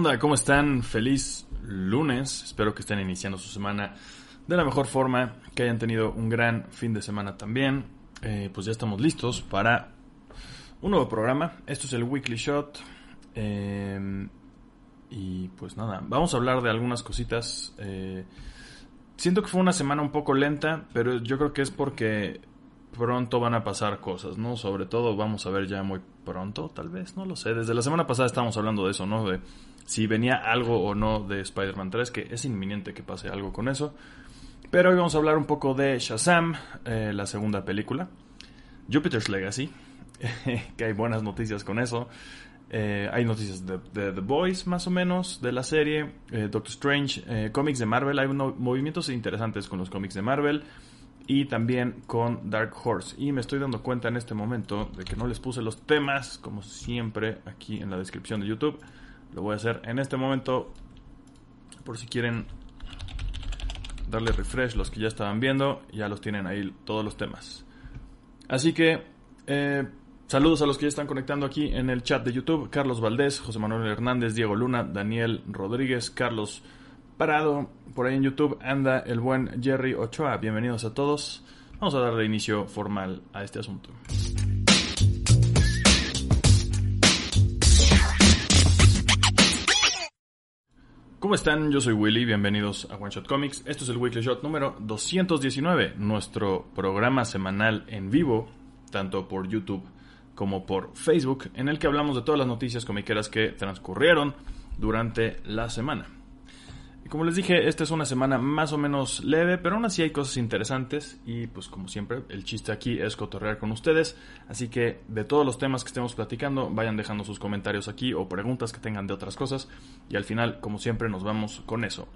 Onda? ¿Cómo están? Feliz lunes. Espero que estén iniciando su semana de la mejor forma, que hayan tenido un gran fin de semana también. Eh, pues ya estamos listos para un nuevo programa. Esto es el Weekly Shot. Eh, y pues nada, vamos a hablar de algunas cositas. Eh, siento que fue una semana un poco lenta, pero yo creo que es porque pronto van a pasar cosas, ¿no? Sobre todo vamos a ver ya muy pronto, tal vez, no lo sé. Desde la semana pasada estábamos hablando de eso, ¿no? De si venía algo o no de Spider-Man 3, que es inminente que pase algo con eso. Pero hoy vamos a hablar un poco de Shazam, eh, la segunda película. Jupiter's Legacy, que hay buenas noticias con eso. Eh, hay noticias de, The Boys, más o menos, de la serie. Eh, Doctor Strange, cómics de Marvel. Hay movimientos interesantes con los cómics de Marvel y también con Dark Horse. Y me estoy dando cuenta en este momento de que no les puse los temas, como siempre, aquí en la descripción de YouTube. Lo voy a hacer en este momento, por si quieren darle refresh los que ya estaban viendo, ya los tienen ahí todos los temas. Así que, eh, saludos a los que ya están conectando aquí en el chat de YouTube. Carlos Valdés, José Manuel Hernández, Diego Luna, Daniel Rodríguez, Carlos Parado, por ahí en YouTube anda el buen Jerry Ochoa. Bienvenidos a todos. Vamos a darle inicio formal a este asunto. ¿Cómo están? Yo soy Willy, bienvenidos a One Shot Comics. Esto es el Weekly Shot número 219, nuestro programa semanal en vivo, tanto por YouTube como por Facebook, en el que hablamos de todas las noticias comiqueras que transcurrieron durante la semana. Como les dije, esta es una semana más o menos leve, pero aún así hay cosas interesantes y pues como siempre el chiste aquí es cotorrear con ustedes, así que de todos los temas que estemos platicando vayan dejando sus comentarios aquí o preguntas que tengan de otras cosas y al final como siempre nos vamos con eso.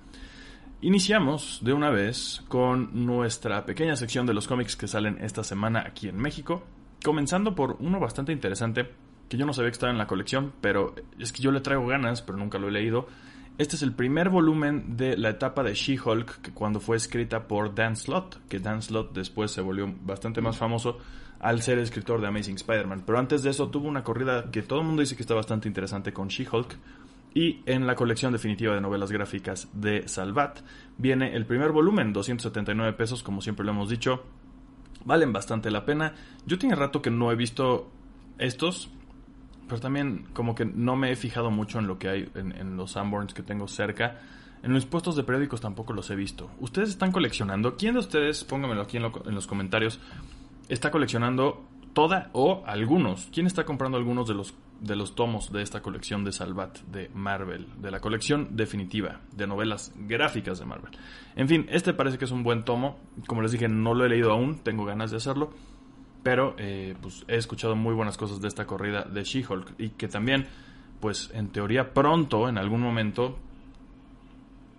Iniciamos de una vez con nuestra pequeña sección de los cómics que salen esta semana aquí en México, comenzando por uno bastante interesante que yo no sabía que estaba en la colección, pero es que yo le traigo ganas, pero nunca lo he leído este es el primer volumen de la etapa de She-Hulk, cuando fue escrita por Dan Slott, que Dan Slott después se volvió bastante más famoso al ser escritor de Amazing Spider-Man. Pero antes de eso tuvo una corrida que todo el mundo dice que está bastante interesante con She-Hulk. Y en la colección definitiva de novelas gráficas de Salvat viene el primer volumen, 279 pesos, como siempre lo hemos dicho. Valen bastante la pena. Yo tiene rato que no he visto estos pero también como que no me he fijado mucho en lo que hay en, los Sanborns que tengo cerca. En los puestos de periódicos tampoco los he visto. ¿Ustedes están coleccionando? ¿Quién de ustedes, pónganmelo aquí en, en los comentarios, está coleccionando toda o algunos? ¿Quién está comprando algunos de los, de los tomos de esta colección de Salvat de Marvel? De la colección definitiva de novelas gráficas de Marvel. En fin, este parece que es un buen tomo. Como les dije, no lo he leído aún, tengo ganas de hacerlo. Pero eh, pues he escuchado muy buenas cosas de esta corrida de She-Hulk y que también, pues en teoría pronto, en algún momento,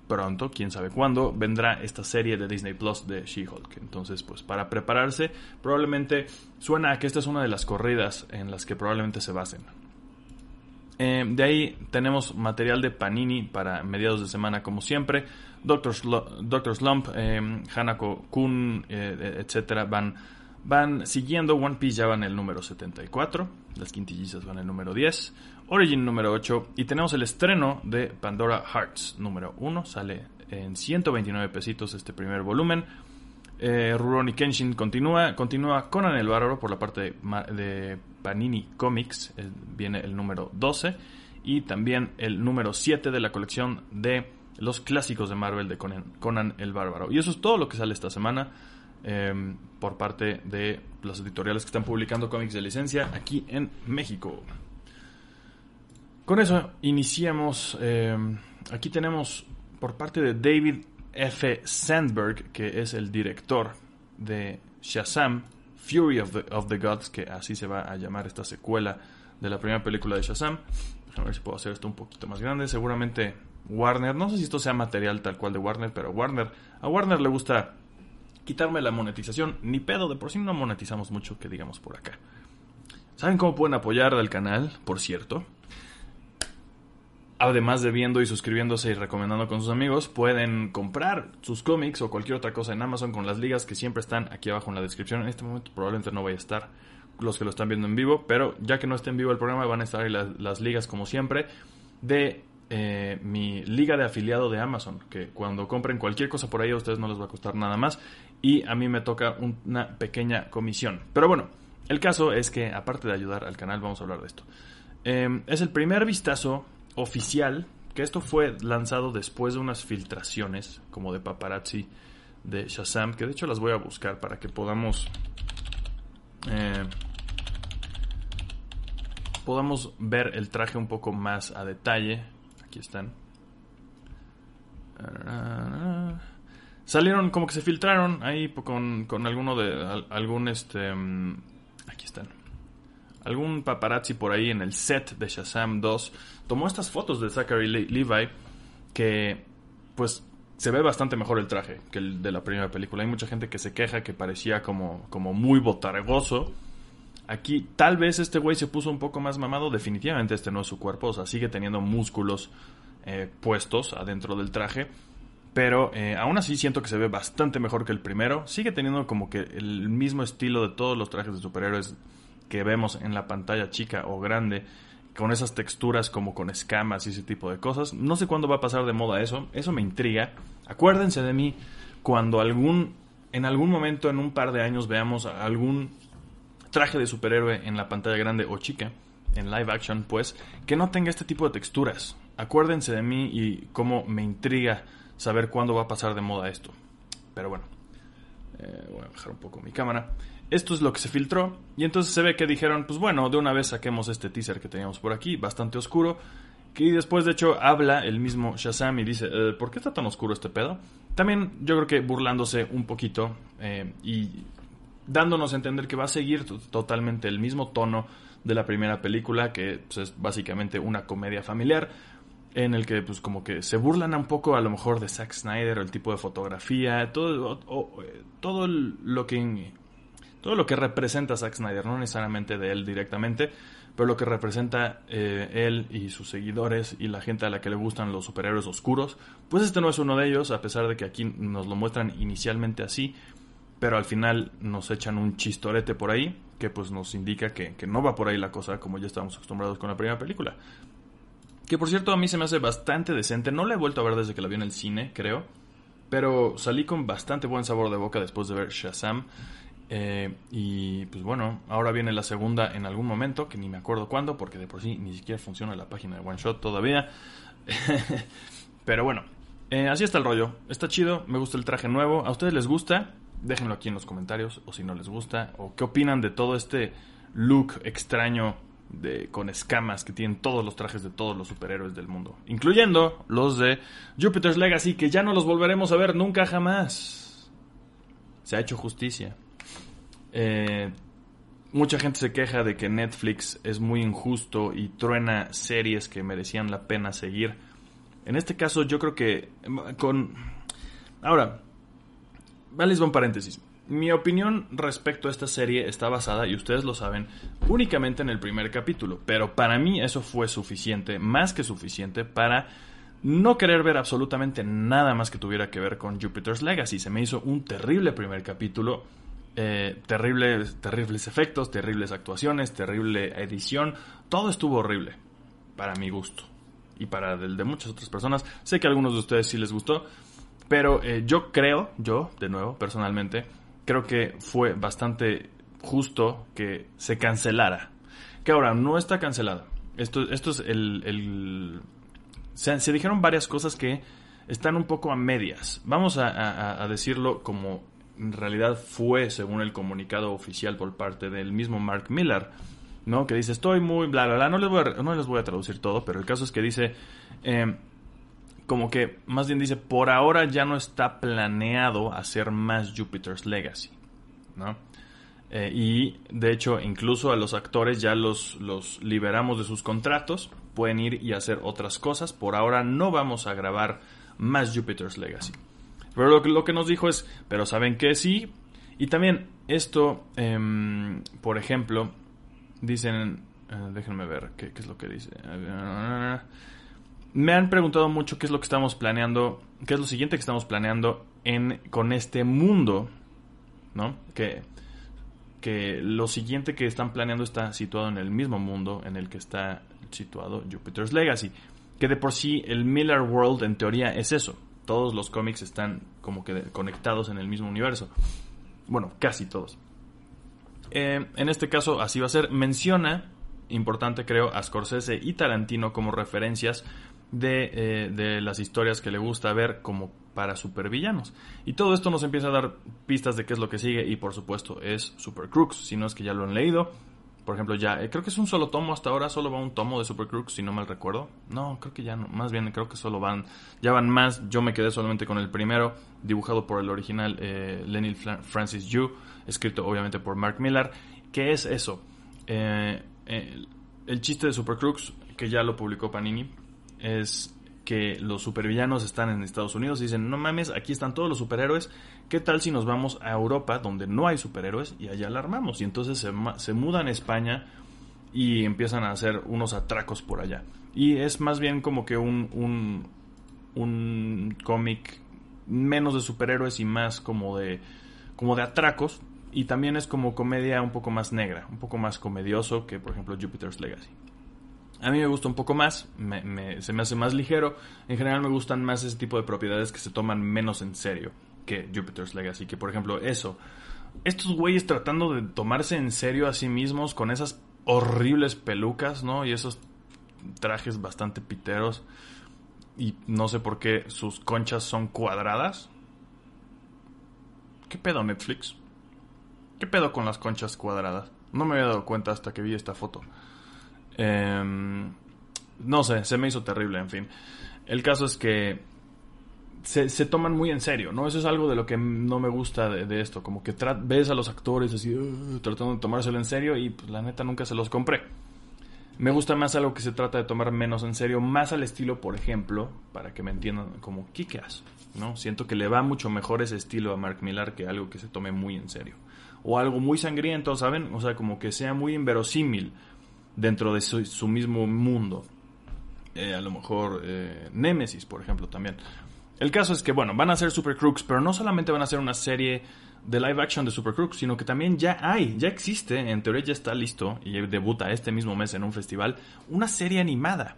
pronto, quién sabe cuándo, vendrá esta serie de Disney Plus de She-Hulk. Entonces, pues para prepararse, probablemente suena a que esta es una de las corridas en las que probablemente se basen. Eh, de ahí tenemos material de Panini para mediados de semana, como siempre. Doctor, Slump, eh, Hanako Kun, eh, etcétera, van Van siguiendo One Piece, ya van el número 74. Las quintillizas van el número 10. Origin número 8. Y tenemos el estreno de Pandora Hearts número 1. Sale en 129 pesitos este primer volumen. Eh, Rurouni Kenshin continúa. Continúa Conan el Bárbaro por la parte de, Panini Comics. Eh, viene el número 12. Y también el número 7 de la colección de los clásicos de Marvel de Conan, el Bárbaro. Y eso es todo lo que sale esta semana em, por parte de los editoriales que están publicando cómics de licencia aquí en México. Con eso iniciamos. Em, aquí tenemos por parte de David F. Sandberg, que es el director de Shazam, Fury of the, of the Gods, que así se va a llamar esta secuela de la primera película de Shazam. A ver si puedo hacer esto un poquito más grande. Seguramente Warner, no sé si esto sea material tal cual de Warner, pero Warner, a Warner le gusta quitarme la monetización. Ni pedo, de por sí no monetizamos mucho, que digamos por acá. ¿Saben cómo pueden apoyar al canal? Por cierto. Además de viendo y suscribiéndose y recomendando con sus amigos, pueden comprar sus cómics o cualquier otra cosa en Amazon con las ligas que siempre están aquí abajo en la descripción. En este momento probablemente no vaya a estar los que lo están viendo en vivo, pero ya que no esté en vivo el programa van a estar ahí las ligas como siempre de eh, mi liga de afiliado de Amazon, que cuando compren cualquier cosa por ahí a ustedes no les va a costar nada más y a mí me toca una pequeña comisión. Pero bueno, el caso es que aparte de ayudar al canal vamos a hablar de esto. Em, es el primer vistazo oficial, que esto fue lanzado después de unas filtraciones como de paparazzi de Shazam, que de hecho las voy a buscar para que podamos... Eh, podamos ver el traje un poco más a detalle Aquí están. Salieron como que se filtraron ahí con, con alguno de algún este mm, aquí están. Algún paparazzi por ahí en el set de Shazam 2 tomó estas fotos de Zachary Levi que pues se ve bastante mejor el traje que el de la primera película. Hay mucha gente que se queja que parecía como, como muy botargoso Aquí tal vez este güey se puso un poco más mamado, definitivamente este no es su cuerpo, o sea, sigue teniendo músculos eh, puestos adentro del traje, pero eh, aún así siento que se ve bastante mejor que el primero, sigue teniendo como que el mismo estilo de todos los trajes de superhéroes que vemos en la pantalla chica o grande, con esas texturas como con escamas y ese tipo de cosas. No sé cuándo va a pasar de moda eso, eso me intriga. Acuérdense de mí cuando algún en algún momento en un par de años veamos algún traje de superhéroe en la pantalla grande o chica, en live action, pues, que no tenga este tipo de texturas. Acuérdense de mí y cómo me intriga saber cuándo va a pasar de moda esto. Pero bueno, eh, voy a bajar un poco mi cámara. Esto es lo que se filtró y entonces se ve que dijeron, pues bueno, de una vez saquemos este teaser que teníamos por aquí, bastante oscuro, que después de hecho habla el mismo Shazam y dice, eh, ¿por qué está tan oscuro este pedo? También yo creo que burlándose un poquito eh, y dándonos a entender que va a seguir totalmente el mismo tono de la primera película, que pues, es básicamente una comedia familiar, en el que pues como que se burlan un poco a lo mejor de Zack Snyder o el tipo de fotografía, todo, todo lo que todo lo que representa Zack Snyder, no necesariamente de él directamente, pero lo que representa eh, él y sus seguidores y la gente a la que le gustan los superhéroes oscuros, pues este no es uno de ellos, a pesar de que aquí nos lo muestran inicialmente así, pero al final nos echan un chistorete por ahí que pues nos indica que, no va por ahí la cosa como ya estábamos acostumbrados con la primera película. Que por cierto a mí se me hace bastante decente, no la he vuelto a ver desde que la vi en el cine, creo, pero salí con bastante buen sabor de boca después de ver Shazam. Eh, y pues bueno, ahora viene la segunda en algún momento, que ni me acuerdo cuándo, porque de por sí ni siquiera funciona la página de One Shot todavía. pero bueno, eh, así está el rollo. Está chido, me gusta el traje nuevo. ¿A ustedes les gusta? Déjenlo aquí en los comentarios o si no les gusta o qué opinan de todo este look extraño de, con escamas que tienen todos los trajes de todos los superhéroes del mundo, incluyendo los de Jupiter's Legacy que ya no los volveremos a ver nunca jamás. Se ha hecho justicia. Eh, mucha gente se queja de que Netflix es muy injusto y truena series que merecían la pena seguir. En este caso yo creo que con... Ahora, Vale, un paréntesis. Mi opinión respecto a esta serie está basada, y ustedes lo saben, únicamente en el primer capítulo, pero para mí eso fue suficiente, más que suficiente, para no querer ver absolutamente nada más que tuviera que ver con Jupiter's Legacy. Se me hizo un terrible primer capítulo, eh, terribles, terribles efectos, terribles actuaciones, terrible edición, todo estuvo horrible, para mi gusto, y para el de muchas otras personas. Sé que a algunos de ustedes sí les gustó, pero eh, yo creo, yo, de nuevo, personalmente, creo que fue bastante justo que se cancelara. Que ahora no está cancelada. Esto, esto es el... Se, dijeron varias cosas que están un poco a medias. Vamos a, decirlo como en realidad fue según el comunicado oficial por parte del mismo Mark Miller, ¿no? Que dice, estoy muy bla, bla, bla, no les voy a, no les voy a traducir todo, pero el caso es que dice, em, como que, más bien dice, por ahora ya no está planeado hacer más Jupiter's Legacy, ¿no? Eh, y de hecho, incluso a los actores ya los, los liberamos de sus contratos, pueden ir y hacer otras cosas. Por ahora no vamos a grabar más Jupiter's Legacy. Pero lo que, lo que nos dijo es, pero saben que sí. Y también esto, em, por ejemplo, dicen, eh, déjenme ver qué, es lo que dice. Me han preguntado mucho qué es lo que estamos planeando, qué es lo siguiente que estamos planeando en, con este mundo, ¿no? Que, que lo siguiente que están planeando está situado en el mismo mundo en el que está situado Jupiter's Legacy. Que de por sí el Miller World en teoría es eso. Todos los cómics están como que conectados en el mismo universo. Bueno, casi todos. Eh, en este caso así va a ser. Menciona, importante creo, a Scorsese y Tarantino como referencias de, eh, de las historias que le gusta ver como para supervillanos. Y todo esto nos empieza a dar pistas de qué es lo que sigue y por supuesto es Super Crooks, si no es que ya lo han leído. Por ejemplo, ya, eh, creo que es un solo tomo hasta ahora, solo va un tomo de Super Crooks, si no mal recuerdo. No, creo que ya no, más bien creo que solo van, ya van más. Yo me quedé solamente con el primero, dibujado por el original eh, Lenny Francis Yu, escrito obviamente por Mark Millar. ¿Qué es eso? Eh, el chiste de Super Crooks, que ya lo publicó Panini, es que los supervillanos están en Estados Unidos y dicen, no mames, aquí están todos los superhéroes, ¿qué tal si nos vamos a Europa donde no hay superhéroes y allá la armamos? Y entonces se, se mudan a España y empiezan a hacer unos atracos por allá. Y es más bien como que un, un, un cómic menos de superhéroes y más como de, como de atracos. Y también es como comedia un poco más negra, un poco más comedioso que por ejemplo Jupiter's Legacy. A mí me gusta un poco más, se me hace más ligero. En general me gustan más ese tipo de propiedades que se toman menos en serio que Jupiter's Legacy. Que por ejemplo eso, estos güeyes tratando de tomarse en serio a sí mismos con esas horribles pelucas, ¿no? Y esos trajes bastante piteros. Y no sé por qué sus conchas son cuadradas. ¿Qué pedo Netflix? ¿Qué pedo con las conchas cuadradas? No me había dado cuenta hasta que vi esta foto. Em, no sé, se me hizo terrible, en fin. El caso es que se, toman muy en serio, ¿no? Eso es algo de lo que no me gusta de, esto, como que ves a los actores así uh, tratando de tomárselo en serio y pues, la neta nunca se los compré. Me gusta más algo que se trata de tomar menos en serio, más al estilo, por ejemplo, para que me entiendan, como Kikas, ¿no? Siento que le va mucho mejor ese estilo a Mark Millar que algo que se tome muy en serio. O algo muy sangriento, ¿saben? O sea, como que sea muy inverosímil dentro de su, mismo mundo. Eh, a lo mejor eh, Nemesis, por ejemplo, también. El caso es que, bueno, van a ser Super Crooks, pero no solamente van a ser una serie de live action de Super Crooks, sino que también ya hay, ya existe, en teoría ya está listo y debuta este mismo mes en un festival, una serie animada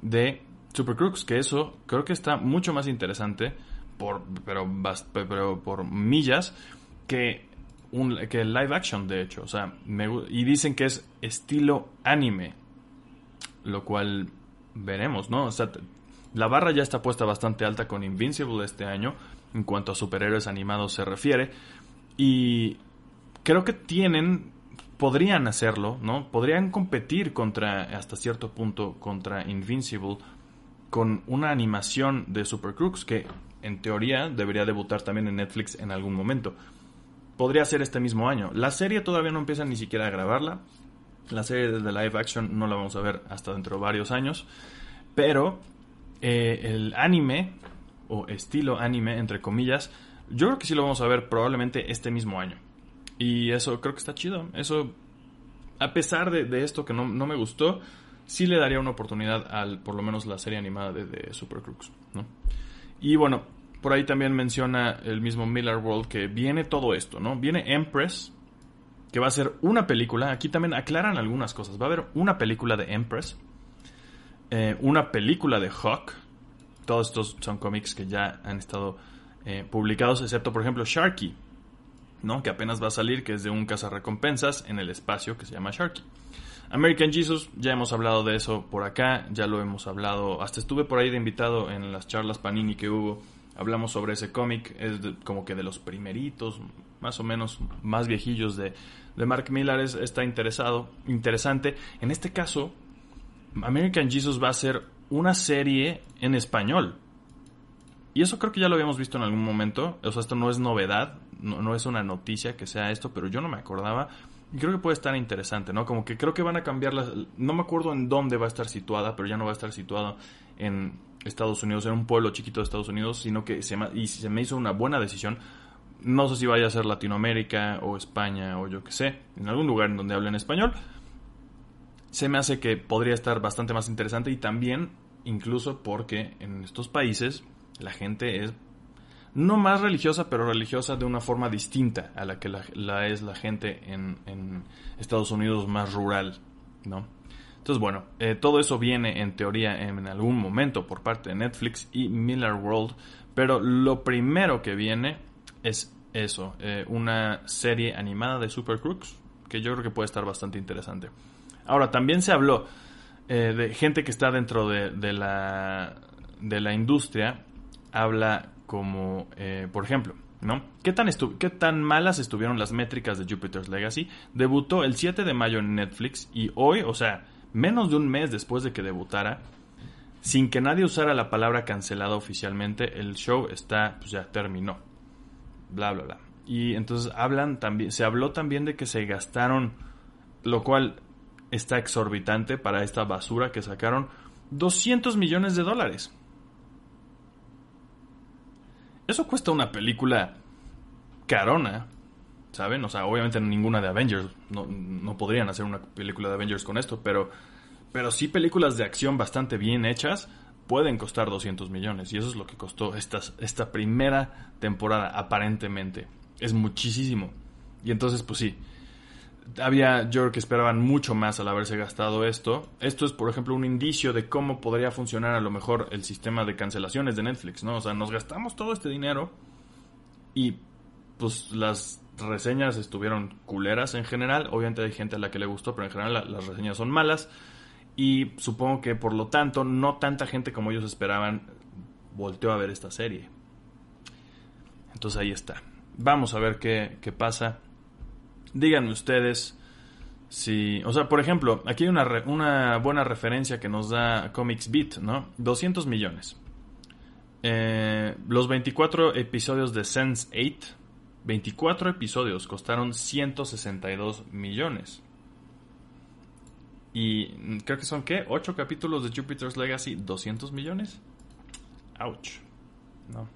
de Super Crooks, que eso creo que está mucho más interesante, por, pero, pero por millas, que un, que live action, de hecho. O sea, y dicen que es estilo anime. Lo cual veremos, ¿no? O sea, la barra ya está puesta bastante alta con Invincible este año, en cuanto a superhéroes animados se refiere. Y creo que tienen, podrían hacerlo, ¿no? Podrían competir contra, hasta cierto punto, contra Invincible con una animación de Super Crooks que en teoría debería debutar también en Netflix en algún momento podría ser este mismo año. La serie todavía no empieza ni siquiera a grabarla. La serie de live action no la vamos a ver hasta dentro de varios años. Pero eh, el anime, o estilo anime, entre comillas, yo creo que sí lo vamos a ver probablemente este mismo año. Y eso creo que está chido. Eso, a pesar de, esto que no, me gustó, sí le daría una oportunidad al, por lo menos, la serie animada de, de Super Crooks. ¿no? Y bueno, por ahí también menciona el mismo Miller World que viene todo esto, ¿no? Viene Empress, que va a ser una película. Aquí también aclaran algunas cosas. Va a haber una película de Empress, eh, una película de Hawk. Todos estos son cómics que ya han estado eh, publicados, excepto por ejemplo Sharky, ¿no? Que apenas va a salir, que es de un cazarrecompensas en el espacio que se llama Sharky. American Jesus, ya hemos hablado de eso por acá, ya lo hemos hablado, hasta estuve por ahí de invitado en las charlas Panini que hubo, hablamos sobre ese cómic, es como que de los primeritos, más o menos más viejillos de, de Mark Millar, es, está interesado, interesante. En este caso, American Jesus va a ser una serie en español. Y eso creo que ya lo habíamos visto en algún momento. O sea, esto no es novedad, no, no es una noticia que sea esto, pero yo no me acordaba. Y creo que puede estar interesante, ¿no? Como que creo que van a cambiar las... No me acuerdo en dónde va a estar situada, pero ya no va a estar situada en Estados Unidos, en un pueblo chiquito de Estados Unidos, sino que se me, hizo una buena decisión. No sé si vaya a ser Latinoamérica o España o yo qué sé, en algún lugar en donde hablen español. Se me hace que podría estar bastante más interesante y también, incluso porque en estos países la gente es no más religiosa, pero religiosa de una forma distinta a la que la, es la gente en, en, Estados Unidos más rural, ¿no? Entonces, bueno, eh, todo eso viene en teoría en algún momento por parte de Netflix y Miller World, pero lo primero que viene es eso, eh, una serie animada de Super Crooks, que yo creo que puede estar bastante interesante. Ahora, también se habló eh, de gente que está dentro de, de, la, de la industria, habla como, eh, por ejemplo, ¿no? ¿Qué tan, ¿Qué tan malas estuvieron las métricas de Jupiter's Legacy? Debutó el 7 de mayo en Netflix y hoy, o sea, menos de un mes después de que debutara, sin que nadie usara la palabra cancelada oficialmente, el show está, pues ya terminó. Bla, bla, bla. Y entonces hablan también, se habló también de que se gastaron, lo cual está exorbitante para esta basura que sacaron, 200 millones de dólares. Eso cuesta una película carona, ¿saben? O sea, obviamente ninguna de Avengers. No, podrían hacer una película de Avengers con esto, pero, pero sí películas de acción bastante bien hechas pueden costar 200 millones. Y eso es lo que costó esta, esta primera temporada, aparentemente. Es muchísimo. Y entonces, pues sí, había, yo que esperaban mucho más al haberse gastado esto. Esto es, por ejemplo, un indicio de cómo podría funcionar a lo mejor el sistema de cancelaciones de Netflix, ¿no? O sea, nos gastamos todo este dinero y pues las reseñas estuvieron culeras en general. Obviamente hay gente a la que le gustó, pero en general las reseñas son malas. Y supongo que por lo tanto no tanta gente como ellos esperaban volteó a ver esta serie. Entonces ahí está. Vamos a ver qué, qué pasa. Díganme ustedes si... O sea, por ejemplo, aquí hay una, una buena referencia que nos da Comics Beat, ¿no? 200 millones. Eh, los 24 episodios de Sense 8, 24 episodios costaron 162 millones. Y creo que son, ¿qué? 8 capítulos de Jupiter's Legacy, 200 millones. Ouch. No.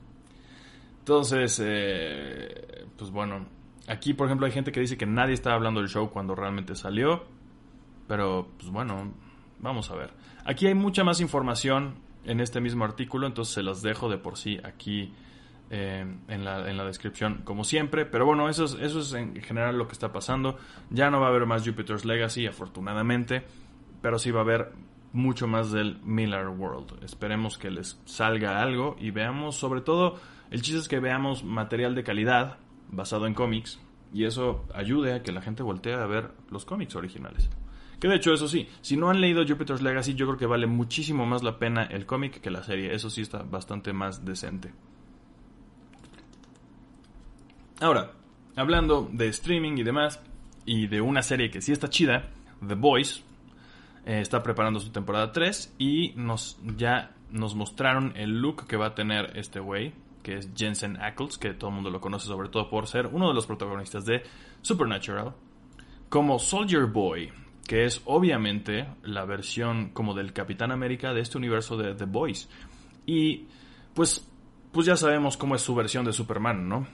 Entonces, eh, pues bueno, Aquí, por ejemplo, hay gente que dice que nadie estaba hablando del show cuando realmente salió. Pero, pues bueno, vamos a ver. Aquí hay mucha más información en este mismo artículo, entonces se las dejo de por sí aquí eh, en, la, en, la, descripción, como siempre. Pero bueno, eso es, eso es en general lo que está pasando. Ya no va a haber más Jupiter's Legacy, afortunadamente. Pero sí va a haber mucho más del Miller World. Esperemos que les salga algo y veamos, sobre todo, el chiste es que veamos material de calidad basado en cómics y eso ayude a que la gente voltee a ver los cómics originales. Que de hecho, eso sí, si no han leído Jupiter's Legacy, yo creo que vale muchísimo más la pena el cómic que la serie. Eso sí está bastante más decente. Ahora, hablando de streaming y demás, y de una serie que sí está chida, The Boys, eh, está preparando su temporada 3 y nos ya nos mostraron el look que va a tener este güey, que es Jensen Ackles, que todo el mundo lo conoce sobre todo por ser uno de los protagonistas de Supernatural, como Soldier Boy, que es obviamente la versión como del Capitán América de este universo de The Boys. Y pues, pues ya sabemos cómo es su versión de Superman, ¿no?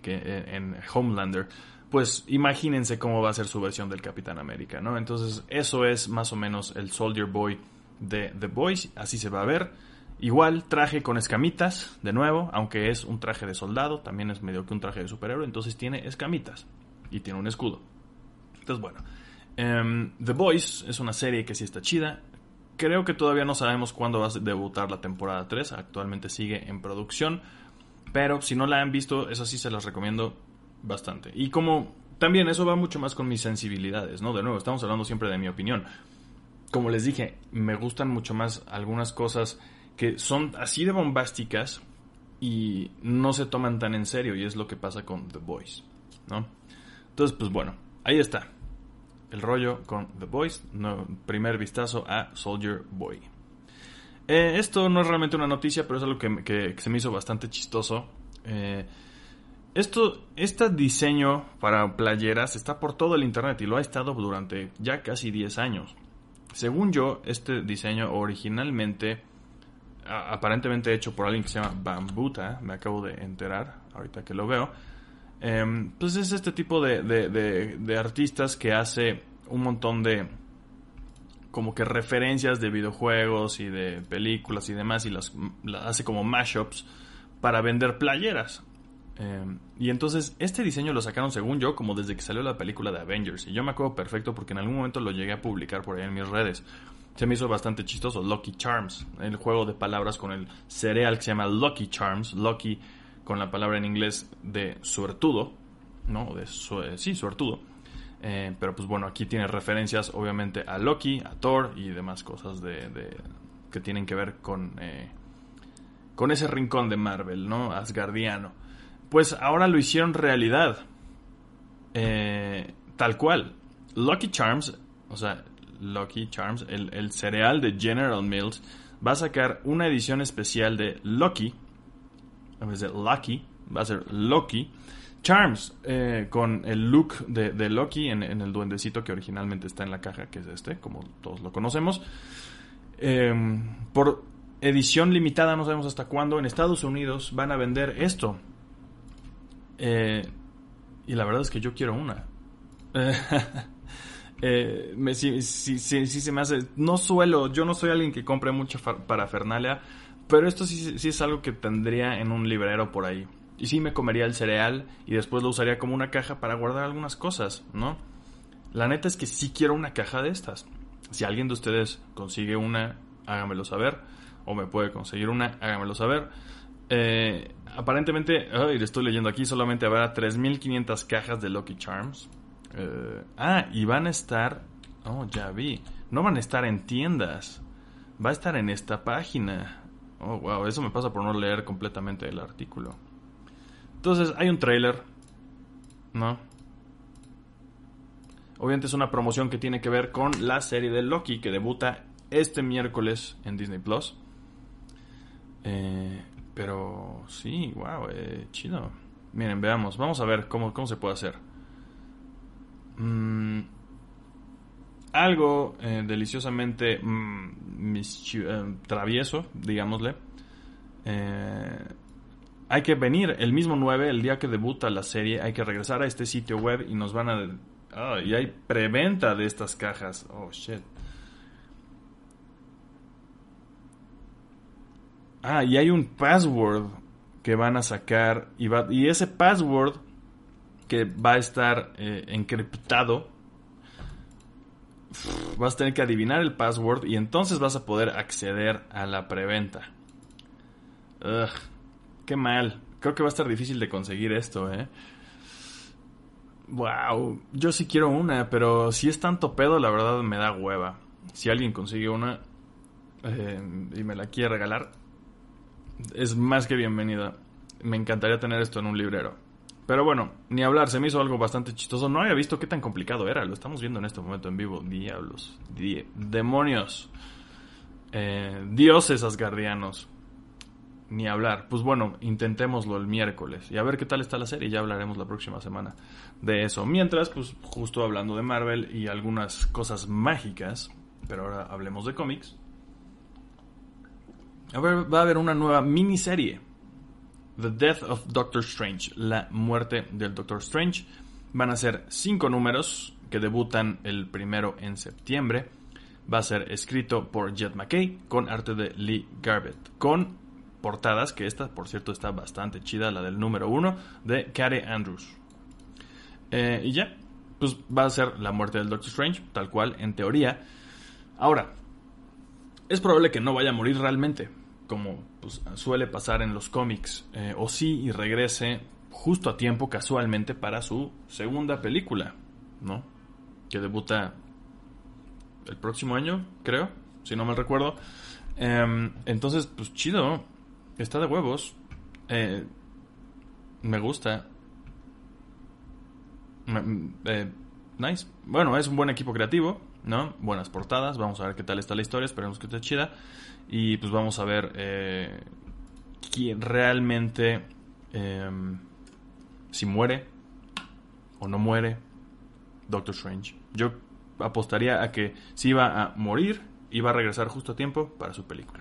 Que eh, en Homelander. Pues imagínense cómo va a ser su versión del Capitán América, ¿no? Entonces eso es más o menos el Soldier Boy de The Boys, así se va a ver. Igual traje con escamitas, de nuevo, aunque es un traje de soldado, también es medio que un traje de superhéroe, entonces tiene escamitas y tiene un escudo. Entonces, bueno, em, The Boys es una serie que sí está chida. Creo que todavía no sabemos cuándo va a debutar la temporada 3, actualmente sigue en producción, pero si no la han visto, esa sí se las recomiendo bastante. Y como también eso va mucho más con mis sensibilidades, ¿no? De nuevo, estamos hablando siempre de mi opinión. Como les dije, me gustan mucho más algunas cosas que son así de bombásticas y no se toman tan en serio y es lo que pasa con The Voice, ¿no? Entonces, pues bueno, ahí está. El rollo con The Voice, no, primer vistazo a Soldier Boy. Eh, esto no es realmente una noticia, pero es algo que, se me hizo bastante chistoso. Eh, esto, este diseño para playeras está por todo el internet y lo ha estado durante ya casi 10 años. Según yo, este diseño originalmente aparentemente hecho por alguien que se llama Bambuta, me acabo de enterar ahorita que lo veo. Em, pues es este tipo de, de, artistas que hace un montón de como que referencias de videojuegos y de películas y demás y las, hace como mashups para vender playeras. Em, y entonces este diseño lo sacaron según yo como desde que salió la película de Avengers y yo me acuerdo perfecto porque en algún momento lo llegué a publicar por ahí en mis redes se me hizo bastante chistoso. Lucky Charms, el juego de palabras con el cereal que se llama Lucky Charms. Lucky con la palabra en inglés de suertudo, ¿no? De sí, suertudo. Eh, pero pues bueno, aquí tiene referencias obviamente a Loki, a Thor y demás cosas de, que tienen que ver con, eh, con ese rincón de Marvel, ¿no? Asgardiano. Pues ahora lo hicieron realidad. Eh, tal cual. Lucky Charms, o sea, Lucky Charms, el, cereal de General Mills, va a sacar una edición especial de Lucky, en vez Lucky, va a ser Lucky Charms, eh, con el look de, Loki en, el duendecito que originalmente está en la caja, que es este, como todos lo conocemos. Em, por edición limitada, no sabemos hasta cuándo, en Estados Unidos van a vender esto. Eh, y la verdad es que yo quiero una. Eh, me, se me hace. No suelo, yo no soy alguien que compre mucha parafernalia, pero esto sí, sí es algo que tendría en un librero por ahí. Y sí me comería el cereal y después lo usaría como una caja para guardar algunas cosas, ¿no? La neta es que sí quiero una caja de estas. Si alguien de ustedes consigue una, hágamelo saber. O me puede conseguir una, hágamelo saber. Eh, aparentemente, ay, le estoy leyendo aquí, solamente habrá 3.500 cajas de Lucky Charms. Eh, ah, y van a estar. Oh, ya vi. No van a estar en tiendas. Va a estar en esta página. Oh, wow. Eso me pasa por no leer completamente el artículo. Entonces, hay un trailer. ¿No? Obviamente es una promoción que tiene que ver con la serie de Loki que debuta este miércoles en Disney Plus. Eh, pero sí, wow, eh, chido. Miren, veamos, vamos a ver cómo, cómo se puede hacer. Mm, algo eh, deliciosamente mm, eh, travieso, digámosle. Eh, hay que venir el mismo 9, el día que debuta la serie, hay que regresar a este sitio web y nos van a... Ah, y hay preventa de estas cajas. Oh, shit. Ah, y hay un password que van a sacar y, va, y ese password que va a estar eh, encriptado. Vas a tener que adivinar el password y entonces vas a poder acceder a la preventa. Ugh, qué mal. Creo que va a estar difícil de conseguir esto, ¿eh? Wow, yo sí quiero una, pero si es tanto pedo, la verdad me da hueva. Si alguien consigue una eh, y me la quiere regalar, es más que bienvenida. Me encantaría tener esto en un librero. Pero bueno, ni hablar, se me hizo algo bastante chistoso. No había visto qué tan complicado era. Lo estamos viendo en este momento en vivo. Diablos. demonios. Eh, dioses asgardianos. Ni hablar. Pues bueno, intentémoslo el miércoles. Y a ver qué tal está la serie. Ya hablaremos la próxima semana de eso. Mientras, pues justo hablando de Marvel y algunas cosas mágicas. Pero ahora hablemos de cómics. A ver, va a haber una nueva miniserie The Death of Doctor Strange, la muerte del Doctor Strange. Van a ser cinco números que debutan el primero en septiembre. Va a ser escrito por Jet McKay con arte de Lee Garbett. Con portadas, que esta por cierto está bastante chida, la del número uno, de Kare Andrews. Eh, y ya, pues va a ser la muerte del Doctor Strange, tal cual, en teoría. Ahora, es probable que no vaya a morir realmente como pues, suele pasar en los cómics, eh, o sí y regrese justo a tiempo casualmente para su segunda película, ¿no? Que debuta el próximo año, creo, si no me recuerdo. Em, entonces, pues chido, está de huevos. Eh, me gusta. Eh, nice. Bueno, es un buen equipo creativo, ¿no? Buenas portadas, vamos a ver qué tal está la historia, esperemos que esté chida. Y pues vamos a ver eh, quién realmente, em, si muere o no muere Doctor Strange. Yo apostaría a que si iba a morir, iba a regresar justo a tiempo para su película.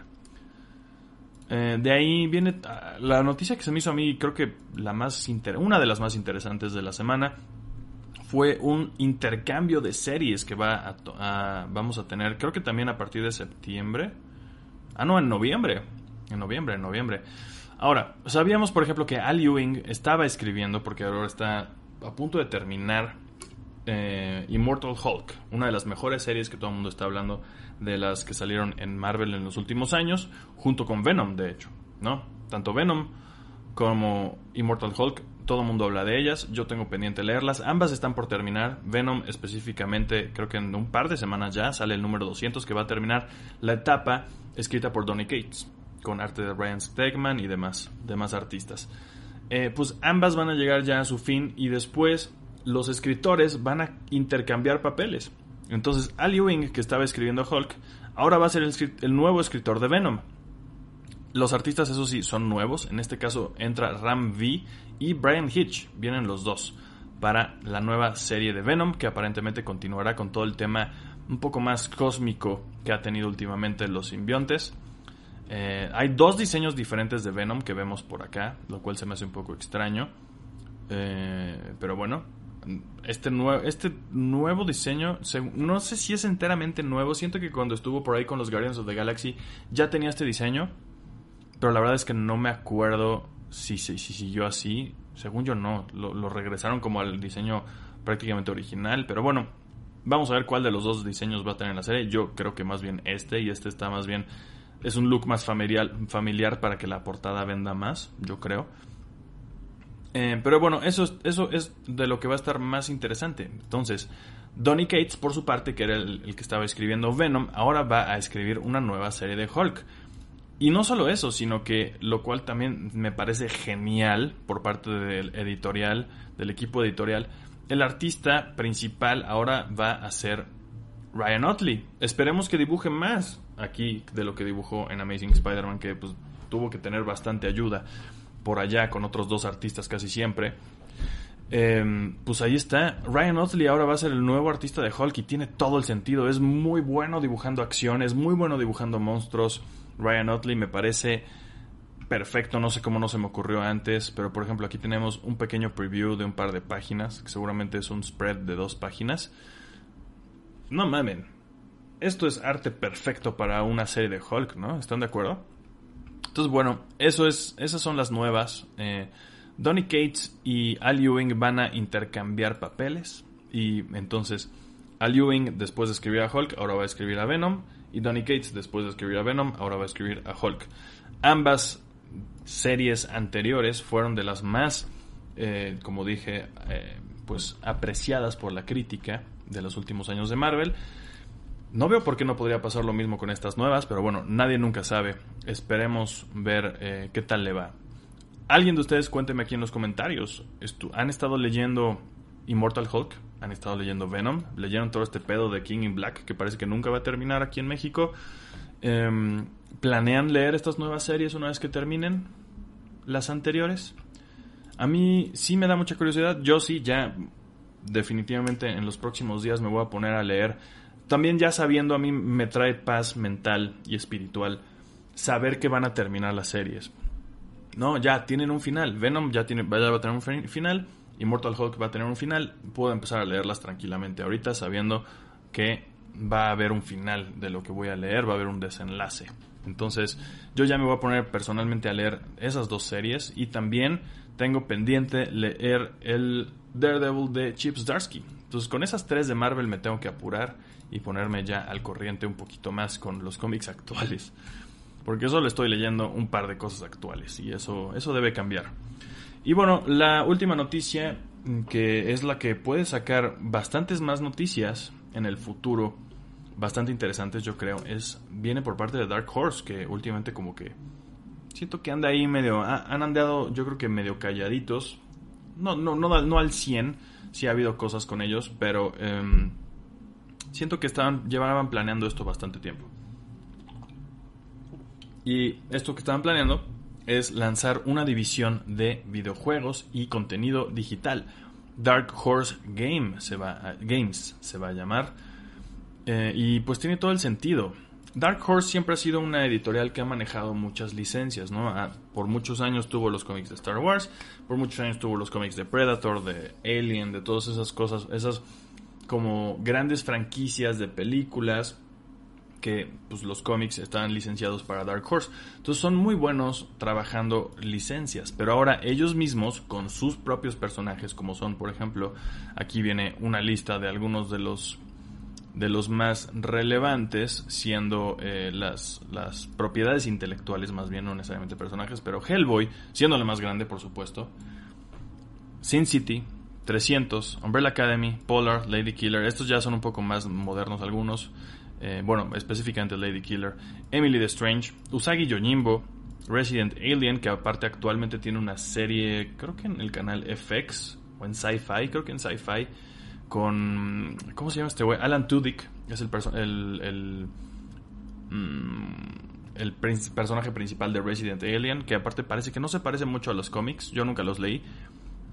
Eh, de ahí viene ah, la noticia que se me hizo a mí, creo que la más una de las más interesantes de la semana fue un intercambio de series que va a, vamos a tener, creo que también a partir de septiembre. Ah, no, en noviembre. En noviembre, en noviembre. Ahora, sabíamos, por ejemplo, que Al Ewing estaba escribiendo, porque ahora está a punto de terminar eh, Immortal Hulk, una de las mejores series que todo el mundo está hablando de las que salieron en Marvel en los últimos años, junto con Venom, de hecho, ¿no? Tanto Venom como Immortal Hulk, todo el mundo habla de ellas, yo tengo pendiente leerlas, ambas están por terminar, Venom específicamente, creo que en un par de semanas ya sale el número 200 que va a terminar la etapa escrita por Donny Cates, con arte de Brian Stegman y demás, demás artistas. Eh, pues ambas van a llegar ya a su fin y después los escritores van a intercambiar papeles. Entonces, Al Ewing, que estaba escribiendo Hulk, ahora va a ser el, nuevo escritor de Venom. Los artistas, eso sí, son nuevos. En este caso entra Ram V y Brian Hitch. Vienen los dos para la nueva serie de Venom, que aparentemente continuará con todo el tema un poco más cósmico que ha tenido últimamente los simbiontes. Eh, hay dos diseños diferentes de Venom que vemos por acá, lo cual se me hace un poco extraño. Eh, pero bueno, este nuevo, este nuevo diseño, no sé si es enteramente nuevo, siento que cuando estuvo por ahí con los Guardians of the Galaxy ya tenía este diseño, pero la verdad es que no me acuerdo si, si, si siguió así, según yo no, lo, regresaron como al diseño prácticamente original, pero bueno, vamos a ver cuál de los dos diseños va a tener la serie, yo creo que más bien este y este está más bien, es un look más familiar, familiar para que la portada venda más, yo creo. Eh, pero bueno, eso es, eso es de lo que va a estar más interesante. Entonces, Donny Cates, por su parte, que era el, que estaba escribiendo Venom, ahora va a escribir una nueva serie de Hulk. Y no solo eso, sino que lo cual también me parece genial por parte del editorial, del equipo editorial, el artista principal ahora va a ser Ryan Otley. Esperemos que dibuje más aquí de lo que dibujó en Amazing Spider-Man, que pues, tuvo que tener bastante ayuda por allá con otros dos artistas casi siempre. Em, pues ahí está. Ryan Otley ahora va a ser el nuevo artista de Hulk y tiene todo el sentido. Es muy bueno dibujando acciones, muy bueno dibujando monstruos. Ryan Otley me parece perfecto. No sé cómo no se me ocurrió antes, pero por ejemplo aquí tenemos un pequeño preview de un par de páginas, que seguramente es un spread de dos páginas. No mamen. Esto es arte perfecto para una serie de Hulk, ¿no? ¿Están de acuerdo? Entonces, bueno, eso es, esas son las nuevas. Eh, Donny Cates y Al Ewing van a intercambiar papeles. Y entonces, Al Ewing, después de escribir a Hulk, ahora va a escribir a Venom. Y Donny Cates, después de escribir a Venom, ahora va a escribir a Hulk. Ambas series anteriores fueron de las más, eh, como dije, eh, pues apreciadas por la crítica de los últimos años de Marvel. No veo por qué no podría pasar lo mismo con estas nuevas, pero bueno, nadie nunca sabe. Esperemos ver eh, qué tal le va. Alguien de ustedes cuénteme aquí en los comentarios. ¿Han estado leyendo Immortal Hulk? ¿Han estado leyendo Venom? ¿Leyeron todo este pedo de King in Black que parece que nunca va a terminar aquí en México? Em, ¿Planean leer estas nuevas series una vez que terminen las anteriores? A mí sí me da mucha curiosidad. Yo sí, ya definitivamente en los próximos días me voy a poner a leer también ya sabiendo a mí me trae paz mental y espiritual saber que van a terminar las series. No, ya tienen un final. Venom ya, va a tener un final. Immortal Hulk va a tener un final. Puedo empezar a leerlas tranquilamente ahorita sabiendo que va a haber un final de lo que voy a leer, va a haber un desenlace. Entonces, yo ya me voy a poner personalmente a leer esas dos series y también tengo pendiente leer el Daredevil de Chip Zdarsky. Entonces, con esas tres de Marvel me tengo que apurar y ponerme ya al corriente un poquito más con los cómics actuales. Porque solo estoy leyendo un par de cosas actuales y eso, eso debe cambiar. Y bueno, la última noticia, mm, que es la que puede sacar bastantes más noticias en el futuro, bastante interesantes yo creo, es viene por parte de Dark Horse, que últimamente como que siento que anda ahí medio, han andado yo creo que medio calladitos, no, no, no, no al 100, sí ha habido cosas con ellos, pero em, siento que estaban, llevaban planeando esto bastante tiempo. Y esto que estaban planeando es lanzar una división de videojuegos y contenido digital. Dark Horse Game se va Games se va a llamar. Eh, y pues tiene todo el sentido. Dark Horse siempre ha sido una editorial que ha manejado muchas licencias, ¿no? Ah, por muchos años tuvo los cómics de Star Wars, por muchos años tuvo los cómics de Predator, de Alien, de todas esas cosas, esas como grandes franquicias de películas que pues, los cómics están licenciados para Dark Horse. Entonces son muy buenos trabajando licencias, pero ahora ellos mismos con sus propios personajes, como son, por ejemplo, aquí viene una lista de algunos de los de los más relevantes, siendo eh, las, las propiedades intelectuales, más bien no necesariamente personajes, pero Hellboy, siendo la más grande, por supuesto, Sin City, 300, Umbrella Academy, Polar, Lady Killer, estos ya son un poco más modernos algunos, eh, bueno, específicamente Lady Killer, Emily the Strange, Usagi Yojimbo, Resident Alien, que aparte actualmente tiene una serie, creo que en el canal FX, o en Sci-Fi, creo que en Sci-Fi, con... ¿Cómo se llama este güey? Alan Tudyk es el, el, el, mm, el personaje principal de Resident Alien, que aparte parece que no se parece mucho a los cómics, yo nunca los leí,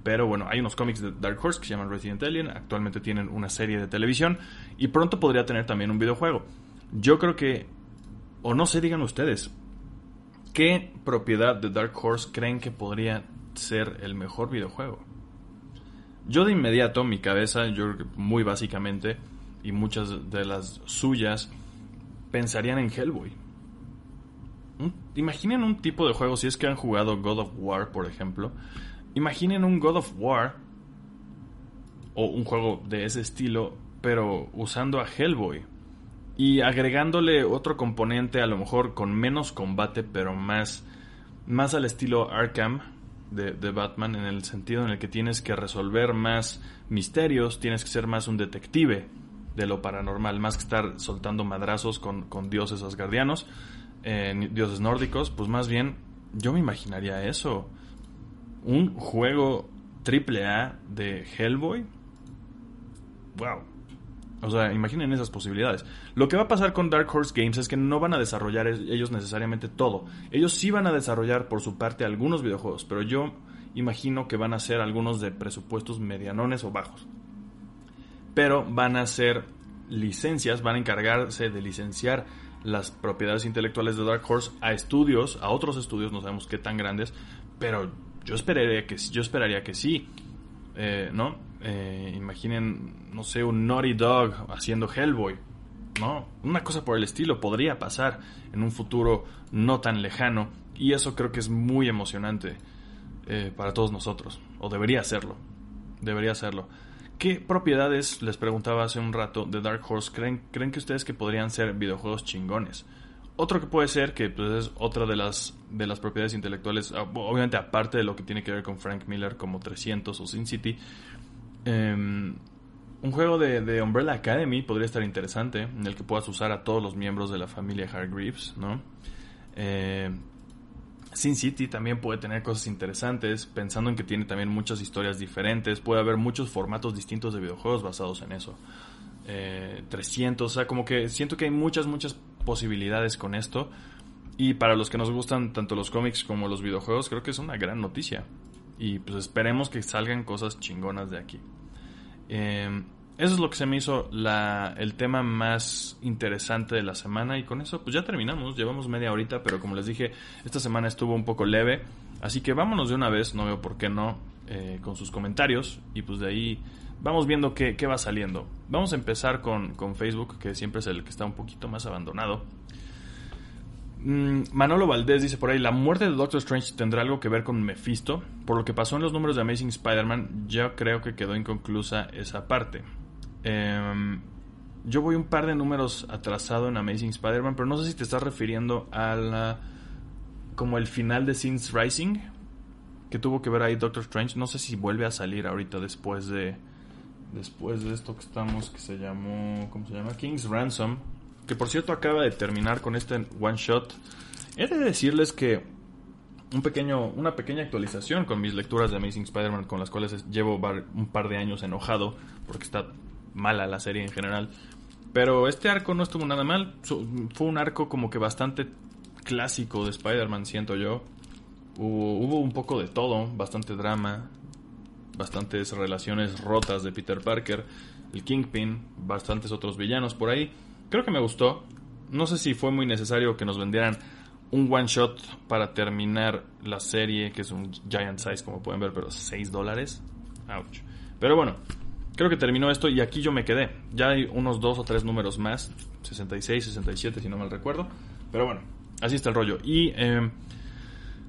pero bueno, hay unos cómics de Dark Horse que se llaman Resident Alien, actualmente tienen una serie de televisión y pronto podría tener también un videojuego. Yo creo que, o no sé, digan ustedes, ¿qué propiedad de Dark Horse creen que podría ser el mejor videojuego? Yo de inmediato, mi cabeza, yo muy básicamente, y muchas de las suyas, pensarían en Hellboy. Imaginen un tipo de juego, si es que han jugado God of War, por ejemplo. Imaginen un God of War, o un juego de ese estilo, pero usando a Hellboy. Y agregándole otro componente, a lo mejor con menos combate, pero más, más al estilo Arkham, de, Batman en el sentido en el que tienes que resolver más misterios, tienes que ser más un detective de lo paranormal, más que estar soltando madrazos con, dioses asgardianos, eh, dioses nórdicos, pues más bien yo me imaginaría eso. Un juego triple A de Hellboy. Wow. O sea, imaginen esas posibilidades. Lo que va a pasar con Dark Horse Games es que no van a desarrollar ellos necesariamente todo. Ellos sí van a desarrollar por su parte algunos videojuegos, pero yo imagino que van a ser algunos de presupuestos medianones o bajos. Pero van a ser licencias, van a encargarse de licenciar las propiedades intelectuales de Dark Horse a estudios, a otros estudios, no sabemos qué tan grandes, pero yo esperaría que, yo esperaría que sí, eh, ¿no? Eh, imaginen, no sé, un Naughty Dog haciendo Hellboy, ¿no? Una cosa por el estilo podría pasar en un futuro no tan lejano y eso creo que es muy emocionante eh, para todos nosotros, o debería serlo, debería serlo. ¿Qué propiedades, les preguntaba hace un rato, de Dark Horse creen, creen que ustedes que podrían ser videojuegos chingones? Otro que puede ser, que pues, es otra de las, de las propiedades intelectuales, ah, obviamente aparte de lo que tiene que ver con Frank Miller como 300 o Sin City, Em, un juego de, Umbrella Academy podría estar interesante, en el que puedas usar a todos los miembros de la familia Hargreaves, ¿no? Eh, Sin City también puede tener cosas interesantes, pensando en que tiene también muchas historias diferentes, puede haber muchos formatos distintos de videojuegos basados en eso. 300, eh, o sea, como que siento que hay muchas, muchas posibilidades con esto. Y para los que nos gustan tanto los cómics como los videojuegos, creo que es una gran noticia. Y pues esperemos que salgan cosas chingonas de aquí. Em, eso es lo que se me hizo la, el tema más interesante de la semana y con eso pues ya terminamos, llevamos media horita, pero como les dije, esta semana estuvo un poco leve, así que vámonos de una vez, no veo por qué no, eh, con sus comentarios y pues de ahí vamos viendo qué, qué va saliendo. Vamos a empezar con, con Facebook, que siempre es el que está un poquito más abandonado. Mm, Manolo Valdés dice por ahí, la muerte de Doctor Strange tendrá algo que ver con Mephisto. Por lo que pasó en los números de Amazing Spider-Man, yo creo que quedó inconclusa esa parte. Em, yo voy un par de números atrasado en Amazing Spider-Man, pero no sé si te estás refiriendo a la... como el final de Sins Rising, que tuvo que ver ahí Doctor Strange. No sé si vuelve a salir ahorita después de después de esto que estamos que se llamó ¿cómo se llama? King's Ransom, que por cierto acaba de terminar con este one shot. He de decirles que un pequeño, una pequeña actualización con mis lecturas de Amazing Spider-Man, con las cuales llevo un par de años enojado, porque está mala la serie en general. Pero este arco no estuvo nada mal. Fue un arco como que bastante clásico de Spider-Man, siento yo. Hubo, un poco de todo, bastante drama, bastantes relaciones rotas de Peter Parker, el Kingpin, bastantes otros villanos por ahí. Creo que me gustó. No sé si fue muy necesario que nos vendieran un one shot para terminar la serie, que es un giant size como pueden ver, pero 6 dólares. Ouch. Pero bueno, creo que terminó esto y aquí yo me quedé. Ya hay unos dos o tres números más, 66, 67 si no mal recuerdo. Pero bueno, así está el rollo. Y eh,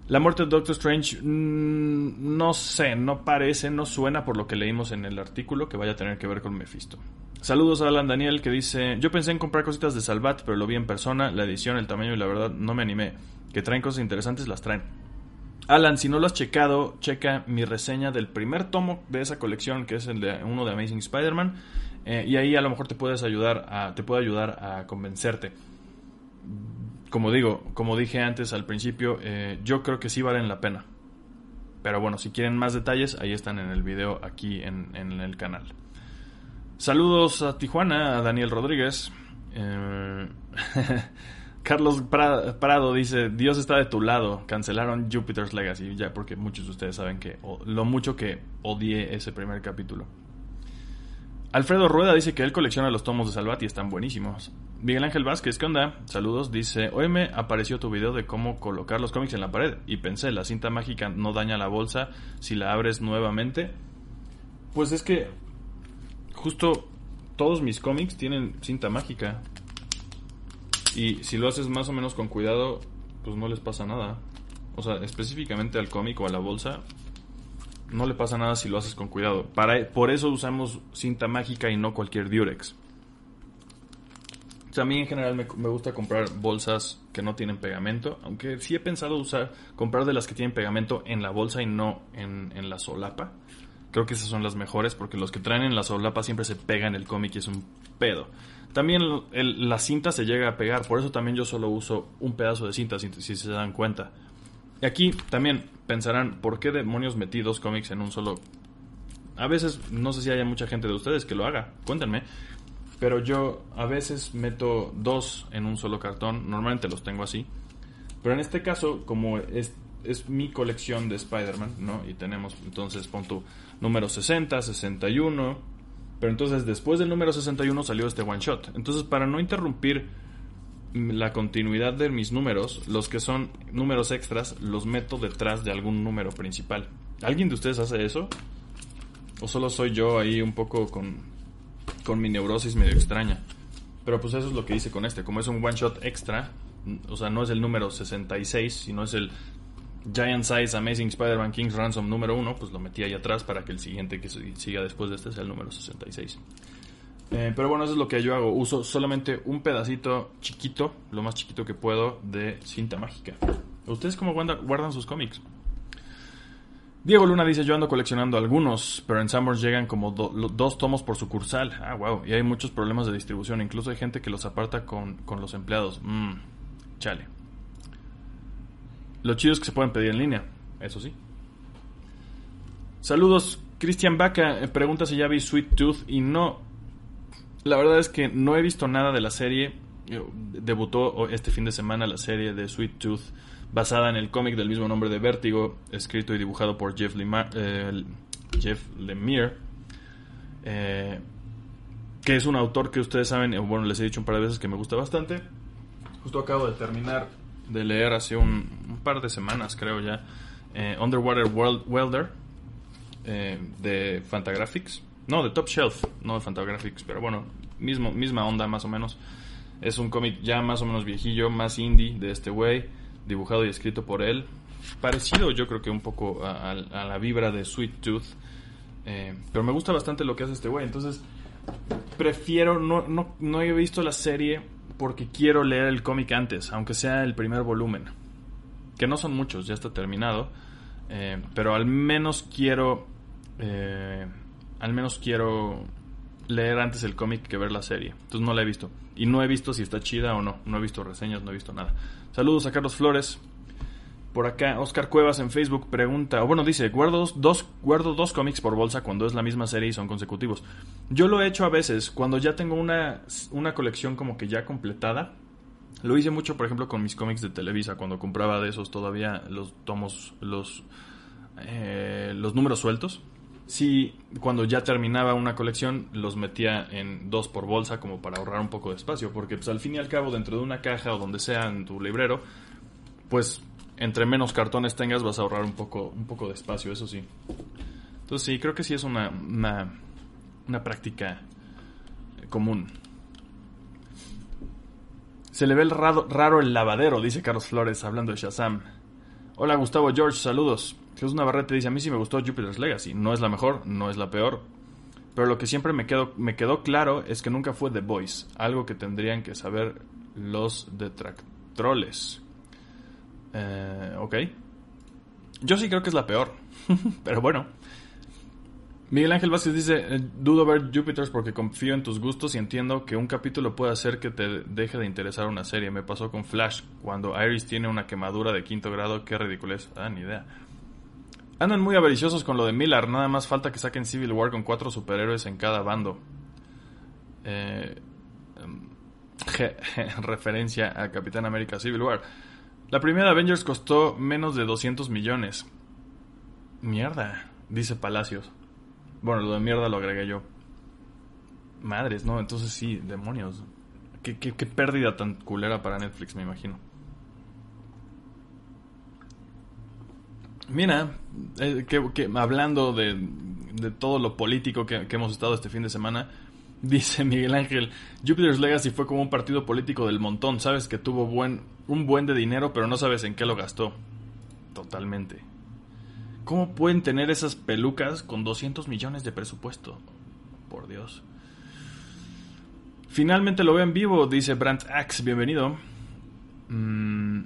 la muerte de Doctor Strange, mm, no sé, no parece, no suena por lo que leímos en el artículo que vaya a tener que ver con Mephisto. Saludos a Alan Daniel que dice, yo pensé en comprar cositas de Salvat, pero lo vi en persona, la edición, el tamaño y la verdad no me animé. Que traen cosas interesantes, las traen. Alan, si no lo has checado, checa mi reseña del primer tomo de esa colección, que es el de uno de Amazing Spider-Man, eh, y ahí a lo mejor te puedes ayudar a, te puede ayudar a convencerte. Como digo, como dije antes al principio, eh, yo creo que sí valen la pena. Pero bueno, si quieren más detalles, ahí están en el video aquí en el canal. Saludos a Tijuana, a Daniel Rodríguez. Eh, Carlos Prado dice, Dios está de tu lado, cancelaron Jupiter's Legacy, ya porque muchos de ustedes saben que lo mucho que odié ese primer capítulo. Alfredo Rueda dice que él colecciona los tomos de Salvat y están buenísimos. Miguel Ángel Vázquez, ¿qué onda? Saludos, dice, hoy me apareció tu video de cómo colocar los cómics en la pared y pensé, la cinta mágica no daña la bolsa si la abres nuevamente. Pues es que justo todos mis cómics tienen cinta mágica. Y si lo haces más o menos con cuidado, pues no les pasa nada. O sea, específicamente al cómic o a la bolsa, no le pasa nada si lo haces con cuidado. Para, por eso usamos cinta mágica y no cualquier Durex. O en general me, gusta comprar bolsas que no tienen pegamento, aunque sí he pensado usar comprar de las que tienen pegamento en la bolsa y no en, en la solapa. Creo que esas son las mejores porque los que traen en la solapa siempre se pegan el cómic y es un pedo. También la cinta se llega a pegar, por eso también yo solo uso un pedazo de cinta si, se dan cuenta. Y aquí también pensarán, ¿por qué demonios metí dos cómics en un solo? A veces, no sé si haya mucha gente de ustedes que lo haga, cuéntenme. Pero yo a veces meto dos en un solo cartón, normalmente los tengo así. Pero en este caso, como es, es mi colección de Spider-Man, ¿no? Y tenemos entonces, pon tu número 60, 61. Pero entonces después del número 61 salió este one shot. Entonces para no interrumpir la continuidad de mis números, los que son números extras los meto detrás de algún número principal. ¿Alguien de ustedes hace eso? ¿O solo soy yo ahí un poco con, con mi neurosis medio extraña? Pero pues eso es lo que hice con este. Como es un one shot extra, o sea, no es el número 66, sino es el Giant Size Amazing Spider-Man King's Ransom número 1, pues lo metí ahí atrás para que el siguiente que siga después de este sea el número 66. Eh, pero bueno, eso es lo que yo hago. Uso solamente un pedacito chiquito, lo más chiquito que puedo, de cinta mágica. ¿Ustedes cómo guardan, sus cómics? Diego Luna dice, yo ando coleccionando algunos, pero en Summers llegan como dos tomos por sucursal. Ah, wow. Y hay muchos problemas de distribución. Incluso hay gente que los aparta con, los empleados. Mmm, chale. Lo chido es que se pueden pedir en línea, eso sí. Saludos, Cristian Baca eh, pregunta si ya vi Sweet Tooth y no. La verdad es que no he visto nada de la serie. Eh, debutó este fin de semana la serie de Sweet Tooth basada en el cómic del mismo nombre de Vértigo, escrito y dibujado por Jeff, eh, Jeff Lemire. que es un autor que ustedes saben, bueno, les he dicho un par de veces que me gusta bastante. Justo acabo de terminar de leer hace un, par de semanas, creo ya, eh, Underwater World Welder eh, de Fantagraphics. No, de Top Shelf, no de Fantagraphics, pero bueno, mismo, misma onda más o menos. Es un cómic ya más o menos viejillo, más indie de este güey, dibujado y escrito por él. Parecido yo creo que un poco a, la vibra de Sweet Tooth. Eh, pero me gusta bastante lo que hace este güey. Entonces, prefiero, no, no, no he visto la serie porque quiero leer el cómic antes, aunque sea el primer volumen. Que no son muchos, ya está terminado. Eh, pero al menos quiero. eh, al menos quiero leer antes el cómic que ver la serie. Entonces no la he visto. Y no he visto si está chida o no. No he visto reseñas, no he visto nada. Saludos a Carlos Flores. Por acá, Oscar Cuevas en Facebook pregunta, o bueno, dice, guardo dos, dos- guardo dos cómics por bolsa cuando es la misma serie y son consecutivos. Yo lo he hecho a veces, cuando ya tengo una, una colección como que ya completada. Lo hice mucho, por ejemplo, con mis cómics de Televisa, cuando compraba de esos todavía los tomos, los, eh, los números sueltos. Sí, cuando ya terminaba una colección, los metía en dos por bolsa como para ahorrar un poco de espacio, porque pues al fin y al cabo dentro de una caja o donde sea en tu librero, pues entre menos cartones tengas vas a ahorrar un poco, un poco de espacio, eso sí. Entonces sí, creo que sí es una, una, práctica común. Se le ve el raro, raro el lavadero, dice Carlos Flores hablando de Shazam. Hola Gustavo George, saludos. Jesús Navarrete dice, a mí sí me gustó Jupiter's Legacy. No es la mejor, no es la peor. Pero lo que siempre me quedó, me quedó claro es que nunca fue The Voice. Algo que tendrían que saber los detractroles. Eh, ok. Yo sí creo que es la peor. Pero bueno. Miguel Ángel Vázquez dice, eh, dudo ver Jupiters porque confío en tus gustos y entiendo que un capítulo puede hacer que te deje de interesar una serie. Me pasó con Flash, cuando Iris tiene una quemadura de quinto grado, qué ridiculez. Ah, ni idea. Andan muy avariciosos con lo de Miller, nada más falta que saquen Civil War con cuatro superhéroes en cada bando. Eh, em, referencia a Capitán América Civil War. La primera Avengers costó menos de 200 millones. Mierda, dice Palacios. Bueno, lo de mierda lo agregué yo. Madres, ¿no? Entonces sí, demonios. Qué pérdida tan culera para Netflix, me imagino. Mira, eh, que, hablando de, de todo lo político que, hemos estado este fin de semana, dice Miguel Ángel, Jupiter's Legacy fue como un partido político del montón, sabes que tuvo buen, un buen de dinero, pero no sabes en qué lo gastó. Totalmente. ¿Cómo pueden tener esas pelucas con 200 millones de presupuesto? Por Dios. Finalmente lo veo en vivo, dice Brant Axe, bienvenido. Mm,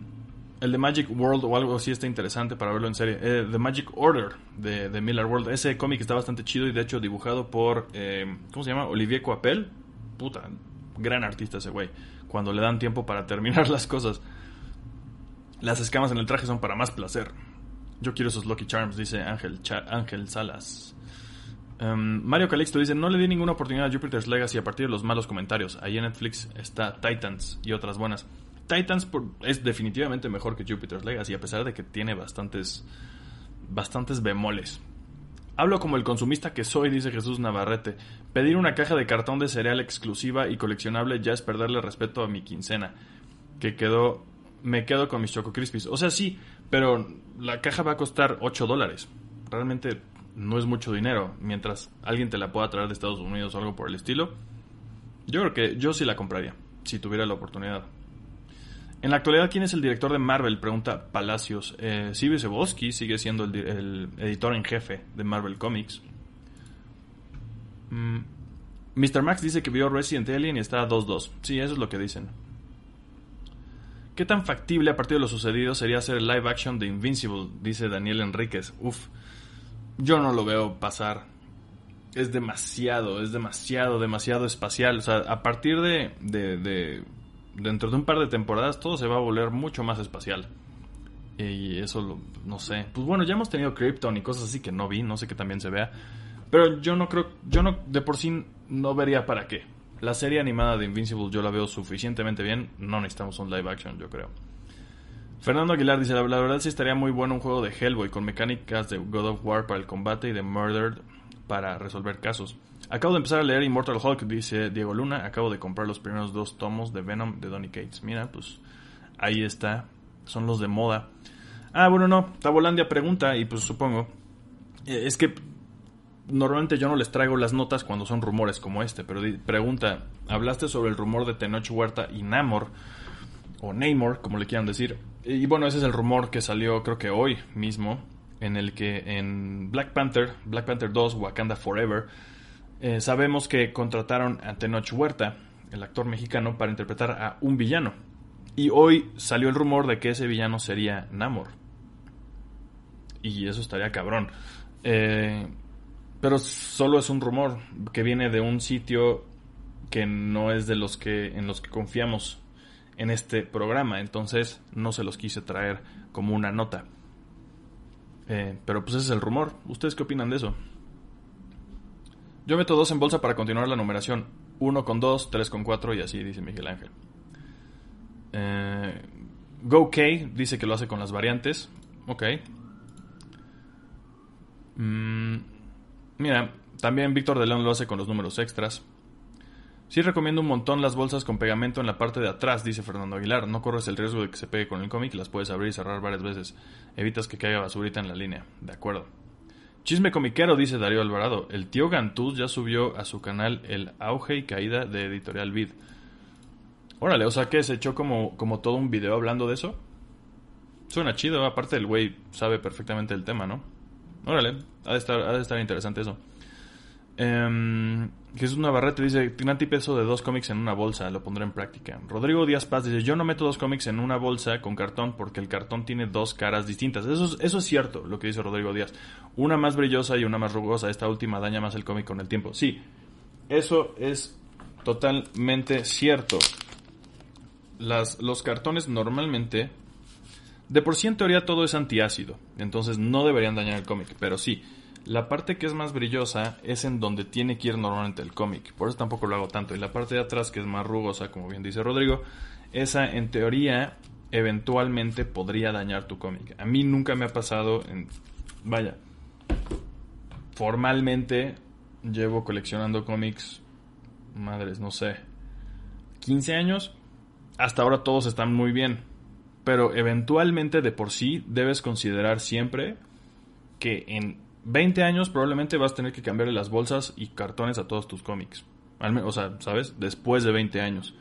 el de Magic World o algo así está interesante para verlo en serie. Eh, The Magic Order de, de Miller World. Ese cómic está bastante chido y de hecho dibujado por, eh, ¿cómo se llama? Olivier Coapel. Puta, gran artista ese güey. Cuando le dan tiempo para terminar las cosas. Las escamas en el traje son para más placer. Yo quiero esos Lucky Charms, dice Ángel, Ángel Salas. Um, Mario Calixto dice, no le di ninguna oportunidad a Jupiter's Legacy a partir de los malos comentarios. Ahí en Netflix está Titans y otras buenas. Titans es definitivamente mejor que Jupiter's Legacy, a pesar de que tiene bastantes, bastantes bemoles. Hablo como el consumista que soy, dice Jesús Navarrete. Pedir una caja de cartón de cereal exclusiva y coleccionable ya es perderle respeto a mi quincena. Que quedó. Me quedo con mis Choco Crispies. O sea, sí, pero la caja va a costar 8 dólares. Realmente no es mucho dinero. Mientras alguien te la pueda traer de Estados Unidos o algo por el estilo. Yo creo que yo sí la compraría, si tuviera la oportunidad. En la actualidad, ¿quién es el director de Marvel? Pregunta Palacios. Eh, Steve Sebowski sigue siendo el, di- el editor en jefe de Marvel Comics. Mm, Mr. Max dice que vio Resident Alien y está a 2-2. Sí, eso es lo que dicen. ¿Qué tan factible a partir de lo sucedido sería hacer el live action de Invincible? Dice Daniel Enríquez. Uf, yo no lo veo pasar. Es demasiado, es demasiado, demasiado espacial. O sea, a partir de, de, de- dentro de un par de temporadas todo se va a volver mucho más espacial. Y eso, lo- no sé. Pues bueno, ya hemos tenido Krypton y cosas así que no vi, no sé que también se vea. Pero yo no creo, yo no, de por sí no vería para qué. La serie animada de Invincible yo la veo suficientemente bien, no necesitamos un live action, yo creo. Fernando Aguilar dice, la, la verdad sí estaría muy bueno un juego de Hellboy con mecánicas de God of War para el combate y de Murdered para resolver casos. Acabo de empezar a leer Immortal Hulk, dice Diego Luna. Acabo de comprar los primeros dos tomos de Venom de Donny Cates. Mira, pues ahí está. Son los de moda. Ah, bueno, no. Tabolandia pregunta y pues supongo. eh, Es que normalmente yo no les traigo las notas cuando son rumores como este, pero pregunta, hablaste sobre el rumor de Tenoch Huerta y Namor, o Namor, como le quieran decir. Y bueno, ese es el rumor que salió creo que hoy mismo, en el que en Black Panther, Black Panther 2, Wakanda Forever, eh, sabemos que contrataron a Tenoch Huerta, el actor mexicano, para interpretar a un villano. Y hoy salió el rumor de que ese villano sería Namor. Y eso estaría cabrón. Eh, pero solo es un rumor que viene de un sitio que no es de los que en los que confiamos en este programa. Entonces no se los quise traer como una nota. Eh, pero pues ese es el rumor. ¿Ustedes qué opinan de eso? Yo meto dos en bolsa para continuar la numeración. Uno con dos, tres con cuatro y así, dice Miguel Ángel. Eh, GoK dice que lo hace con las variantes. Ok. Mm, mira, también Víctor de León lo hace con los números extras. Sí recomiendo un montón las bolsas con pegamento en la parte de atrás, dice Fernando Aguilar. No corres el riesgo de que se pegue con el cómic las puedes abrir y cerrar varias veces. Evitas que caiga basurita en la línea. De acuerdo. Chisme comiquero, dice Darío Alvarado. El tío Gantuz ya subió a su canal el auge y caída de Editorial Vid. Órale, o sea que se echó como, como todo un video hablando de eso. Suena chido, aparte el güey sabe perfectamente el tema, ¿no? Órale, ha de estar, ha de estar interesante eso. Eh, Jesús Navarrete dice, Tinanti peso de dos cómics en una bolsa, lo pondré en práctica. Rodrigo Díaz Paz dice, yo no meto dos cómics en una bolsa con cartón porque el cartón tiene dos caras distintas. Eso es, eso es cierto, lo que dice Rodrigo Díaz. Una más brillosa y una más rugosa. Esta última daña más el cómic con el tiempo. Sí, eso es totalmente cierto. Las, los cartones normalmente... De por sí en teoría todo es antiácido, entonces no deberían dañar el cómic, pero sí. La parte que es más brillosa es en donde tiene que ir normalmente el cómic. Por eso tampoco lo hago tanto. Y la parte de atrás, que es más rugosa, como bien dice Rodrigo, esa en teoría eventualmente podría dañar tu cómic. A mí nunca me ha pasado en... Vaya. Formalmente llevo coleccionando cómics. Madres, no sé. 15 años. Hasta ahora todos están muy bien. Pero eventualmente de por sí debes considerar siempre que en 20 años probablemente vas a tener que cambiarle las bolsas y cartones a todos tus cómics. O sea, ¿sabes? Después de 20 años.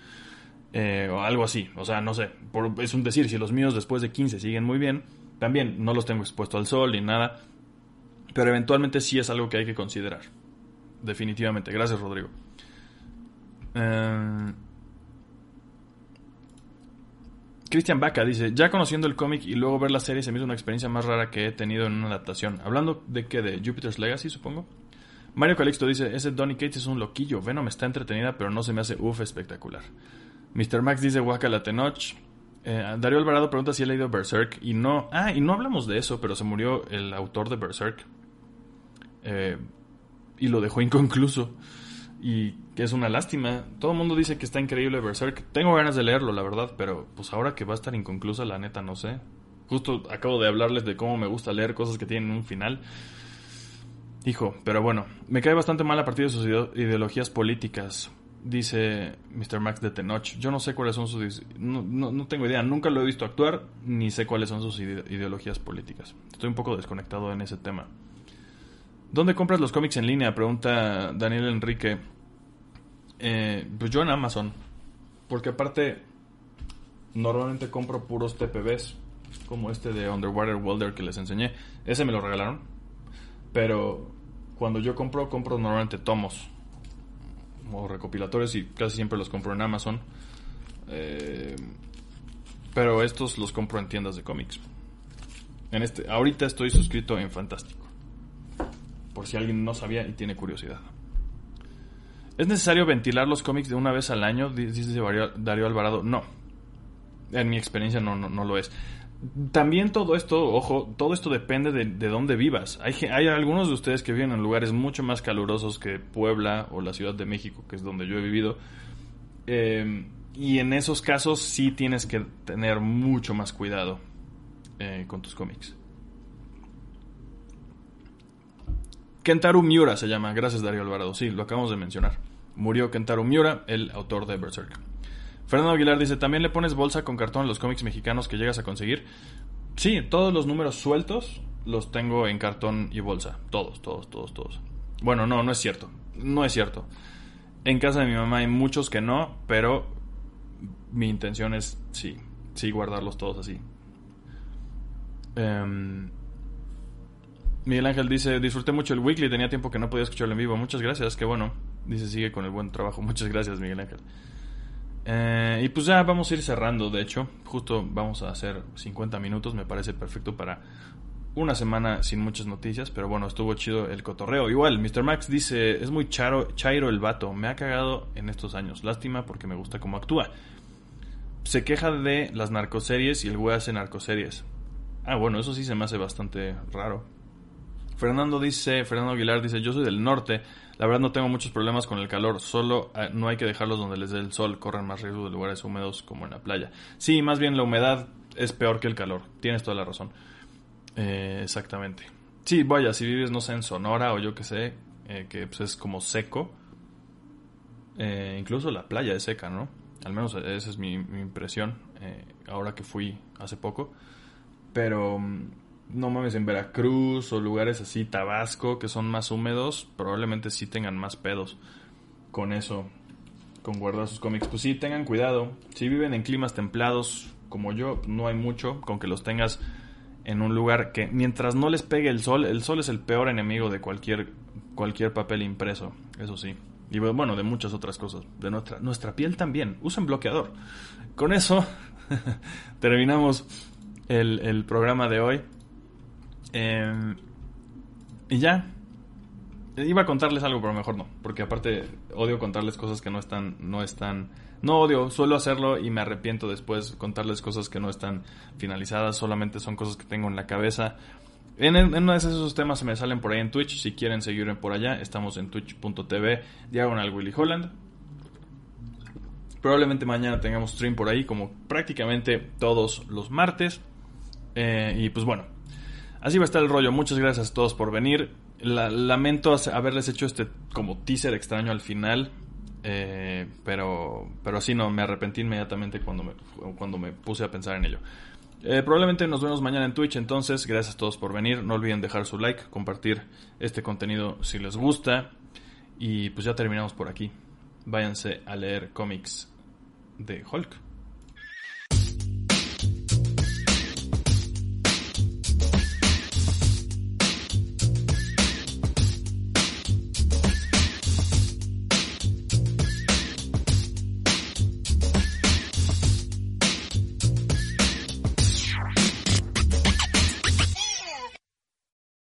Eh, o algo así. O sea, no sé. es un decir, si los míos después de 15 siguen muy bien, también no los tengo expuesto al sol ni nada. Pero eventualmente sí es algo que hay que considerar. Definitivamente. Gracias, Rodrigo. Eh, Christian Baca dice, ya conociendo el cómic y luego ver la serie se me hizo una experiencia más rara que he tenido en una adaptación. Hablando de qué, de Jupiter's Legacy, supongo. Mario Calixto dice, ese Donny Cates es un loquillo. Venom está entretenida, pero no se me hace uff espectacular. Mr. Max dice, la Tenoch. Eh, Darío Alvarado pregunta si he leído Berserk y no... Ah, y no hablamos de eso, pero se murió el autor de Berserk. Eh, y lo dejó inconcluso. Y es una lástima. Todo el mundo dice que está increíble Berserk. Tengo ganas de leerlo, la verdad, pero pues ahora que va a estar inconclusa, la neta, no sé. Justo acabo de hablarles de cómo me gusta leer cosas que tienen un final. Hijo, pero bueno, me cae bastante mal a partir de sus ideologías políticas, dice Mr. Max de Tenoch. Yo no sé cuáles son sus... No, no, tengo idea, nunca lo he visto actuar, ni sé cuáles son sus ideologías políticas. Estoy un poco desconectado en ese tema. ¿Dónde compras los cómics en línea? Pregunta Daniel Enrique. Eh, pues yo en Amazon. Porque aparte, normalmente compro puros TPBs. Como este de Underwater Welder que les enseñé. Ese me lo regalaron. Pero cuando yo compro, compro normalmente tomos. O recopilatorios y casi siempre los compro en Amazon. Eh, pero estos los compro en tiendas de cómics. En este, ahorita estoy suscrito en Fantástico por si alguien no sabía y tiene curiosidad. ¿Es necesario ventilar los cómics de una vez al año? Dice Darío Alvarado. No. En mi experiencia no, no, lo es. También todo esto, ojo, todo esto depende de, dónde vivas. Hay, hay, algunos de ustedes que viven en lugares mucho más calurosos que Puebla o la Ciudad de México, que es donde yo he vivido. Eh, y en esos casos sí tienes que tener mucho más cuidado eh, con tus cómics. Kentaro Miura se llama, gracias Darío Alvarado, sí, lo acabamos de mencionar. Murió Kentaro Miura, el autor de Berserk. Fernando Aguilar dice, ¿también le pones bolsa con cartón a los cómics mexicanos que llegas a conseguir? Sí, todos los números sueltos los tengo en cartón y bolsa. Todos, todos, todos, todos. Bueno, no, no es cierto. No es cierto. En casa de mi mamá hay muchos que no, pero mi intención es, sí, sí, guardarlos todos así. Eh, Miguel Ángel dice, disfruté mucho el weekly, tenía tiempo que no podía escucharlo en vivo. Muchas gracias, qué bueno. Dice, sigue con el buen trabajo. Muchas gracias, Miguel Ángel. Eh, y pues ya vamos a ir cerrando, de hecho. Justo vamos a hacer 50 minutos, me parece perfecto para una semana sin muchas noticias, pero bueno, estuvo chido el cotorreo. Igual, Mr. Max dice, es muy chairo el vato, me ha cagado en estos años. Lástima porque me gusta cómo actúa. Se queja de las narcoseries y el güey hace narcoseries. Ah, bueno, eso sí se me hace bastante raro. Fernando dice, Fernando Aguilar dice, yo soy del norte, la verdad no tengo muchos problemas con el calor, solo ah, no hay que dejarlos donde les dé el sol, corren más riesgo de lugares húmedos como en la playa. Sí, más bien la humedad es peor que el calor, tienes toda la razón. Eh, exactamente. Sí, vaya, si vives, no sé, en Sonora o yo que sé, eh, que pues, es como seco, eh, incluso la playa es seca, ¿no? Al menos esa es mi, mi impresión ahora que fui hace poco. Pero mm, no mames, en Veracruz o lugares así, Tabasco, que son más húmedos, probablemente sí tengan más pedos con eso, con guardar sus cómics. Pues sí, tengan cuidado. Si viven en climas templados como yo, no hay mucho, con que los tengas en un lugar que mientras no les pegue el sol, el sol es el peor enemigo de cualquier, cualquier papel impreso, eso sí. Y bueno, de muchas otras cosas. De nuestra, nuestra piel también. Usen bloqueador. Con eso terminamos el, el programa de hoy. Em, y ya. Iba a contarles algo, pero mejor no. Porque aparte odio contarles cosas que no están. No están. No odio, suelo hacerlo y me arrepiento después contarles cosas que no están finalizadas. Solamente son cosas que tengo en la cabeza. En, uno de esos temas se me salen por ahí en Twitch. Si quieren seguirme por allá, estamos en twitch.tv diagonal Willy Holland. Probablemente mañana tengamos stream por ahí, como prácticamente todos los martes. Eh, y pues bueno, Así va a estar el rollo. Muchas gracias a todos por venir. lamento haberles hecho este como teaser extraño al final. Eh, pero, pero así no, me arrepentí inmediatamente cuando me, cuando me puse a pensar en ello. Eh, probablemente nos vemos mañana en Twitch, entonces gracias a todos por venir. No olviden dejar su like, compartir este contenido si les gusta. Y pues ya terminamos por aquí. Váyanse a leer cómics de Hulk.